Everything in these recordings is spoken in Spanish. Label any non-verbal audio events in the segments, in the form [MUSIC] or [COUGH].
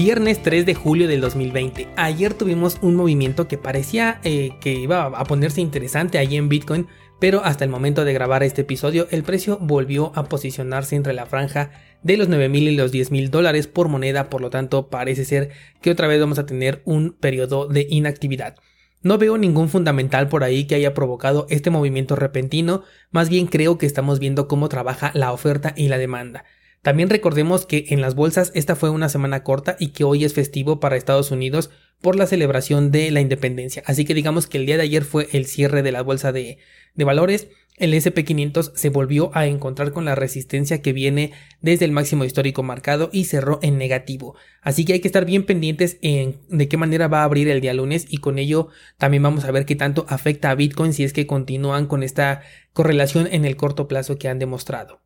Viernes 3 de julio del 2020. Ayer tuvimos un movimiento que parecía eh, que iba a ponerse interesante allí en Bitcoin, pero hasta el momento de grabar este episodio el precio volvió a posicionarse entre la franja de los 9.000 y los 10.000 dólares por moneda, por lo tanto parece ser que otra vez vamos a tener un periodo de inactividad. No veo ningún fundamental por ahí que haya provocado este movimiento repentino, más bien creo que estamos viendo cómo trabaja la oferta y la demanda. También recordemos que en las bolsas esta fue una semana corta y que hoy es festivo para Estados Unidos por la celebración de la independencia. Así que digamos que el día de ayer fue el cierre de la bolsa de, valores. El SP500 se volvió a encontrar con la resistencia que viene desde el máximo histórico marcado y cerró en negativo. Así que hay que estar bien pendientes en de qué manera va a abrir el día lunes y con ello también vamos a ver qué tanto afecta a Bitcoin si es que continúan con esta correlación en el corto plazo que han demostrado.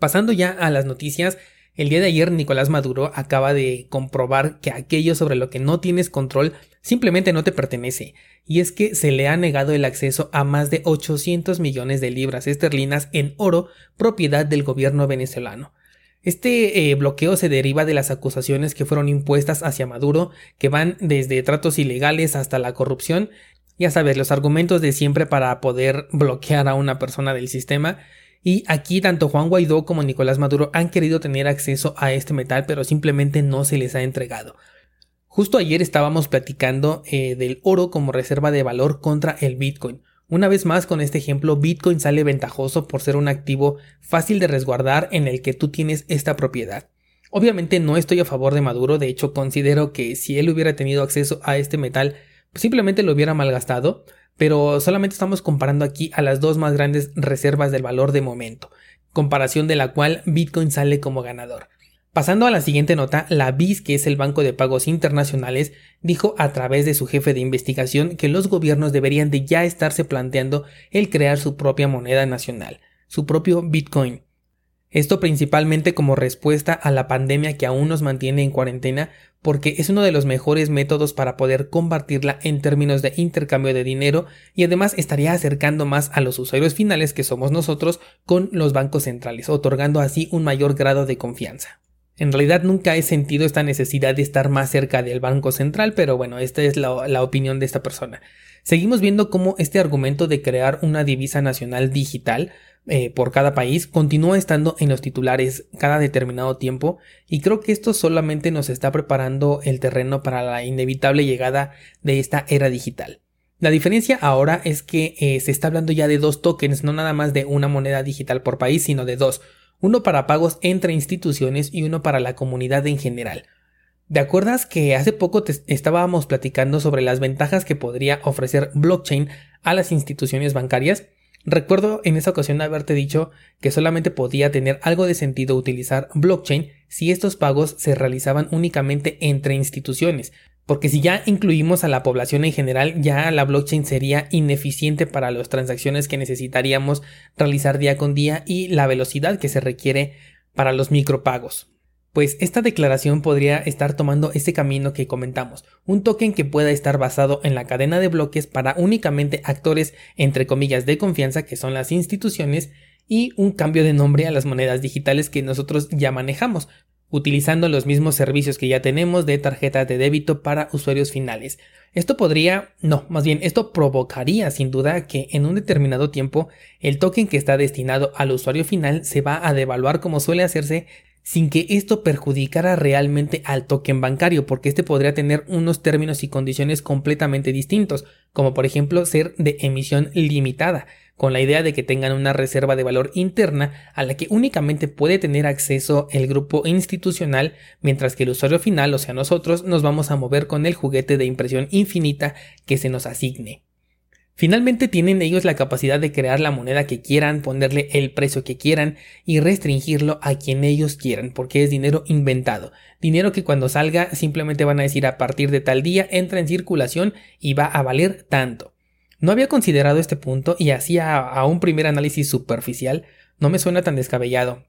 Pasando ya a las noticias, el día de ayer Nicolás Maduro acaba de comprobar que aquello sobre lo que no tienes control simplemente no te pertenece, y es que se le ha negado el acceso a más de 800 millones de libras esterlinas en oro propiedad del gobierno venezolano. Este eh, bloqueo se deriva de las acusaciones que fueron impuestas hacia Maduro, que van desde tratos ilegales hasta la corrupción, ya sabes, los argumentos de siempre para poder bloquear a una persona del sistema, y aquí tanto Juan Guaidó como Nicolás Maduro han querido tener acceso a este metal, pero simplemente no se les ha entregado. Justo ayer estábamos platicando eh, del oro como reserva de valor contra el Bitcoin. Una vez más con este ejemplo, Bitcoin sale ventajoso por ser un activo fácil de resguardar en el que tú tienes esta propiedad. Obviamente no estoy a favor de Maduro, de hecho considero que si él hubiera tenido acceso a este metal, simplemente lo hubiera malgastado, pero solamente estamos comparando aquí a las dos más grandes reservas del valor de momento, comparación de la cual Bitcoin sale como ganador. Pasando a la siguiente nota, la BIS, que es el Banco de Pagos Internacionales, dijo a través de su jefe de investigación que los gobiernos deberían de ya estarse planteando el crear su propia moneda nacional, su propio Bitcoin. Esto principalmente como respuesta a la pandemia que aún nos mantiene en cuarentena porque es uno de los mejores métodos para poder compartirla en términos de intercambio de dinero y además estaría acercando más a los usuarios finales que somos nosotros con los bancos centrales, otorgando así un mayor grado de confianza. En realidad nunca he sentido esta necesidad de estar más cerca del Banco Central, pero bueno, esta es la, la opinión de esta persona. Seguimos viendo cómo este argumento de crear una divisa nacional digital eh, por cada país continúa estando en los titulares cada determinado tiempo y creo que esto solamente nos está preparando el terreno para la inevitable llegada de esta era digital. La diferencia ahora es que eh, se está hablando ya de dos tokens, no nada más de una moneda digital por país, sino de dos, uno para pagos entre instituciones y uno para la comunidad en general. ¿Te acuerdas que hace poco estábamos platicando sobre las ventajas que podría ofrecer blockchain a las instituciones bancarias? Recuerdo en esa ocasión haberte dicho que solamente podía tener algo de sentido utilizar blockchain si estos pagos se realizaban únicamente entre instituciones, porque si ya incluimos a la población en general, ya la blockchain sería ineficiente para las transacciones que necesitaríamos realizar día con día y la velocidad que se requiere para los micropagos. Pues esta declaración podría estar tomando ese camino que comentamos, un token que pueda estar basado en la cadena de bloques para únicamente actores entre comillas de confianza que son las instituciones y un cambio de nombre a las monedas digitales que nosotros ya manejamos, utilizando los mismos servicios que ya tenemos de tarjeta de débito para usuarios finales. Esto podría, no, más bien esto provocaría sin duda que en un determinado tiempo el token que está destinado al usuario final se va a devaluar como suele hacerse sin que esto perjudicara realmente al token bancario, porque este podría tener unos términos y condiciones completamente distintos, como por ejemplo ser de emisión limitada, con la idea de que tengan una reserva de valor interna a la que únicamente puede tener acceso el grupo institucional, mientras que el usuario final, o sea nosotros, nos vamos a mover con el juguete de impresión infinita que se nos asigne. Finalmente tienen ellos la capacidad de crear la moneda que quieran, ponerle el precio que quieran y restringirlo a quien ellos quieran, porque es dinero inventado. Dinero que cuando salga simplemente van a decir a partir de tal día entra en circulación y va a valer tanto. No había considerado este punto y hacía a un primer análisis superficial no me suena tan descabellado.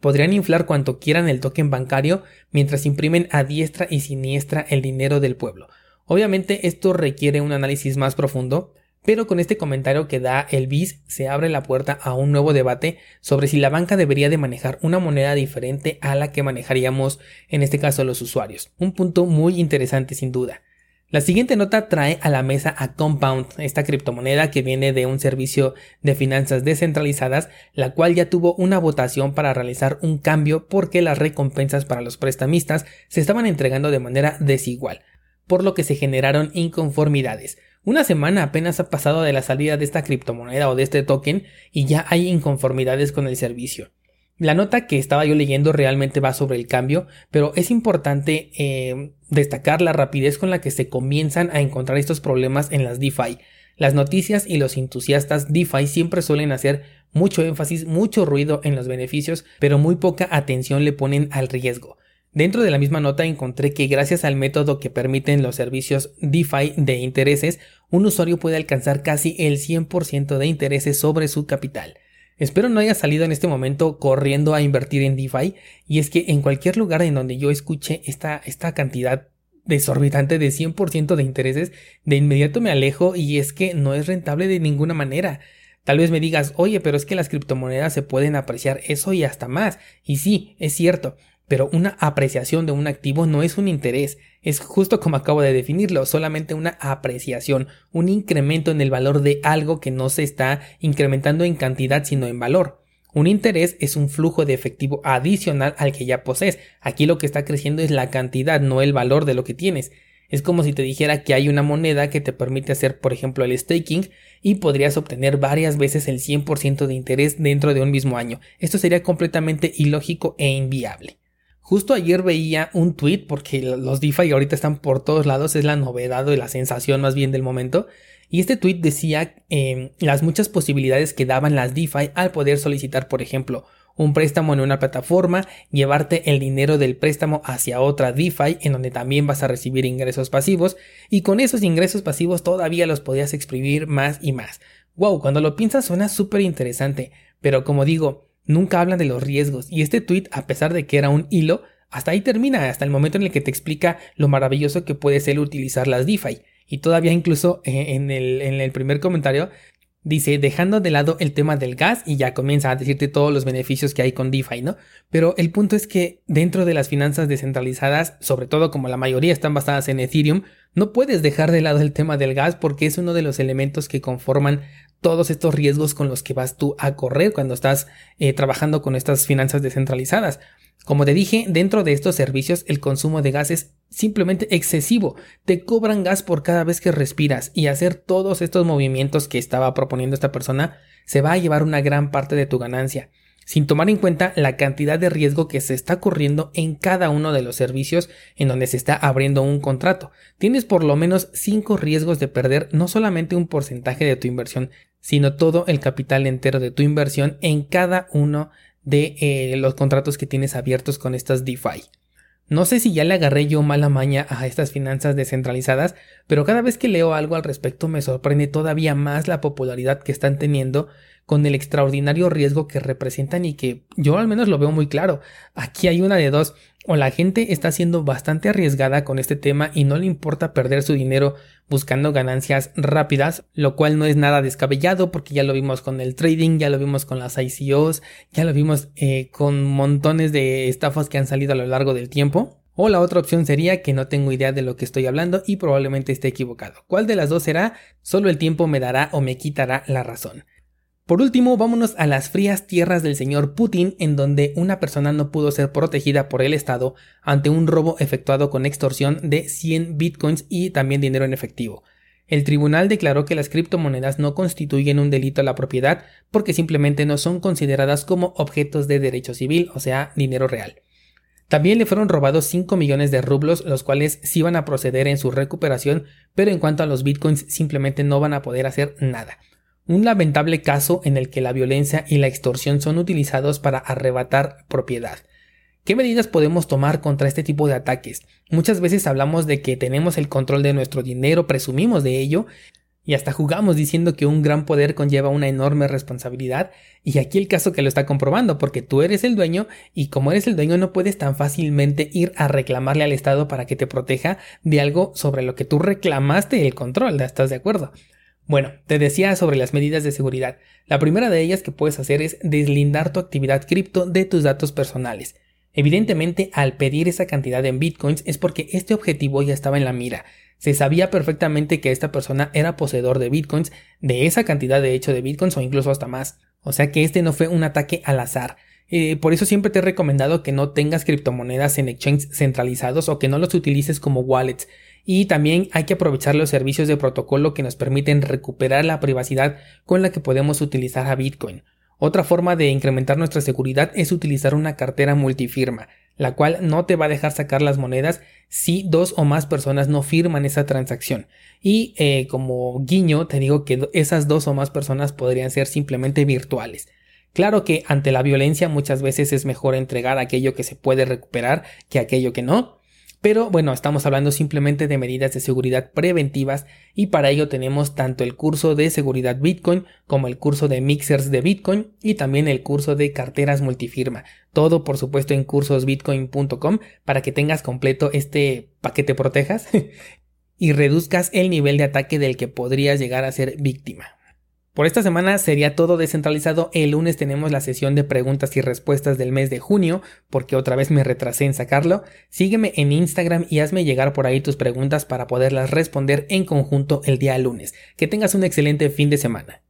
Podrían inflar cuanto quieran el token bancario mientras imprimen a diestra y siniestra el dinero del pueblo. Obviamente esto requiere un análisis más profundo, pero con este comentario que da el BIS se abre la puerta a un nuevo debate sobre si la banca debería de manejar una moneda diferente a la que manejaríamos en este caso los usuarios. Un punto muy interesante sin duda. La siguiente nota trae a la mesa a Compound, esta criptomoneda que viene de un servicio de finanzas descentralizadas, la cual ya tuvo una votación para realizar un cambio porque las recompensas para los prestamistas se estaban entregando de manera desigual, por lo que se generaron inconformidades. Una semana apenas ha pasado de la salida de esta criptomoneda o de este token y ya hay inconformidades con el servicio. La nota que estaba yo leyendo realmente va sobre el cambio, pero es importante eh, destacar la rapidez con la que se comienzan a encontrar estos problemas en las DeFi. Las noticias y los entusiastas DeFi siempre suelen hacer mucho énfasis, mucho ruido en los beneficios, pero muy poca atención le ponen al riesgo. Dentro de la misma nota encontré que gracias al método que permiten los servicios DeFi de intereses, un usuario puede alcanzar casi el 100% de intereses sobre su capital. Espero no haya salido en este momento corriendo a invertir en DeFi y es que en cualquier lugar en donde yo escuche esta, esta cantidad desorbitante de 100% de intereses, de inmediato me alejo y es que no es rentable de ninguna manera. Tal vez me digas, oye, pero es que las criptomonedas se pueden apreciar eso y hasta más. Y sí, es cierto, pero una apreciación de un activo no es un interés, es justo como acabo de definirlo, solamente una apreciación, un incremento en el valor de algo que no se está incrementando en cantidad sino en valor. Un interés es un flujo de efectivo adicional al que ya posees. Aquí lo que está creciendo es la cantidad, no el valor de lo que tienes. Es como si te dijera que hay una moneda que te permite hacer, por ejemplo, el staking y podrías obtener varias veces el 100% de interés dentro de un mismo año. Esto sería completamente ilógico e inviable. Justo ayer veía un tweet, porque los DeFi ahorita están por todos lados, es la novedad o la sensación más bien del momento. Y este tweet decía em, las muchas posibilidades que daban las DeFi al poder solicitar, por ejemplo, un préstamo en una plataforma, llevarte el dinero del préstamo hacia otra DeFi en donde también vas a recibir ingresos pasivos y con esos ingresos pasivos todavía los podías exprimir más y más. Wow, cuando lo piensas suena súper interesante, pero como digo, nunca hablan de los riesgos y este tweet, a pesar de que era un hilo, hasta ahí termina, hasta el momento en el que te explica lo maravilloso que puede ser utilizar las DeFi. Y todavía incluso eh, en el, en el primer comentario dice dejando de lado el tema del gas y ya comienza a decirte todos los beneficios que hay con DeFi, ¿no? Pero el punto es que dentro de las finanzas descentralizadas, sobre todo como la mayoría están basadas en Ethereum, no puedes dejar de lado el tema del gas porque es uno de los elementos que conforman todos estos riesgos con los que vas tú a correr cuando estás eh, trabajando con estas finanzas descentralizadas. Como te dije, dentro de estos servicios el consumo de gas es simplemente excesivo. Te cobran gas por cada vez que respiras y hacer todos estos movimientos que estaba proponiendo esta persona se va a llevar una gran parte de tu ganancia sin tomar en cuenta la cantidad de riesgo que se está corriendo en cada uno de los servicios en donde se está abriendo un contrato. Tienes por lo menos 5 riesgos de perder no solamente un porcentaje de tu inversión, sino todo el capital entero de tu inversión en cada uno de eh, los contratos que tienes abiertos con estas DeFi. No sé si ya le agarré yo mala maña a estas finanzas descentralizadas, pero cada vez que leo algo al respecto me sorprende todavía más la popularidad que están teniendo con el extraordinario riesgo que representan y que yo al menos lo veo muy claro. Aquí hay una de dos, o la gente está siendo bastante arriesgada con este tema y no le importa perder su dinero buscando ganancias rápidas, lo cual no es nada descabellado porque ya lo vimos con el trading, ya lo vimos con las ICOs, ya lo vimos eh, con montones de estafas que han salido a lo largo del tiempo. O la otra opción sería que no tengo idea de lo que estoy hablando y probablemente esté equivocado. ¿Cuál de las dos será? Solo el tiempo me dará o me quitará la razón. Por último, vámonos a las frías tierras del señor Putin, en donde una persona no pudo ser protegida por el Estado ante un robo efectuado con extorsión de 100 bitcoins y también dinero en efectivo. El tribunal declaró que las criptomonedas no constituyen un delito a la propiedad porque simplemente no son consideradas como objetos de derecho civil, o sea, dinero real. También le fueron robados 5 millones de rublos, los cuales sí van a proceder en su recuperación, pero en cuanto a los bitcoins simplemente no van a poder hacer nada. Un lamentable caso en el que la violencia y la extorsión son utilizados para arrebatar propiedad. ¿Qué medidas podemos tomar contra este tipo de ataques? Muchas veces hablamos de que tenemos el control de nuestro dinero, presumimos de ello, y hasta jugamos diciendo que un gran poder conlleva una enorme responsabilidad y aquí el caso que lo está comprobando porque tú eres el dueño y como eres el dueño no puedes tan fácilmente ir a reclamarle al Estado para que te proteja de algo sobre lo que tú reclamaste el control, ¿estás de acuerdo? Bueno, te decía sobre las medidas de seguridad. La primera de ellas que puedes hacer es deslindar tu actividad cripto de tus datos personales. Evidentemente, al pedir esa cantidad en bitcoins es porque este objetivo ya estaba en la mira. Se sabía perfectamente que esta persona era poseedor de bitcoins, de esa cantidad de hecho de bitcoins o incluso hasta más. O sea que este no fue un ataque al azar. Eh, por eso siempre te he recomendado que no tengas criptomonedas en exchanges centralizados o que no los utilices como wallets. Y también hay que aprovechar los servicios de protocolo que nos permiten recuperar la privacidad con la que podemos utilizar a Bitcoin. Otra forma de incrementar nuestra seguridad es utilizar una cartera multifirma la cual no te va a dejar sacar las monedas si dos o más personas no firman esa transacción. Y eh, como guiño te digo que esas dos o más personas podrían ser simplemente virtuales. Claro que ante la violencia muchas veces es mejor entregar aquello que se puede recuperar que aquello que no, pero bueno, estamos hablando simplemente de medidas de seguridad preventivas y para ello tenemos tanto el curso de seguridad Bitcoin como el curso de mixers de Bitcoin y también el curso de carteras multifirma. Todo por supuesto en cursosbitcoin.com para que tengas completo este paquete protejas [LAUGHS] y reduzcas el nivel de ataque del que podrías llegar a ser víctima. Por esta semana sería todo descentralizado. El lunes tenemos la sesión de preguntas y respuestas del mes de junio, porque otra vez me retrasé en sacarlo. Sígueme en Instagram y hazme llegar por ahí tus preguntas para poderlas responder en conjunto el día lunes. Que tengas un excelente fin de semana.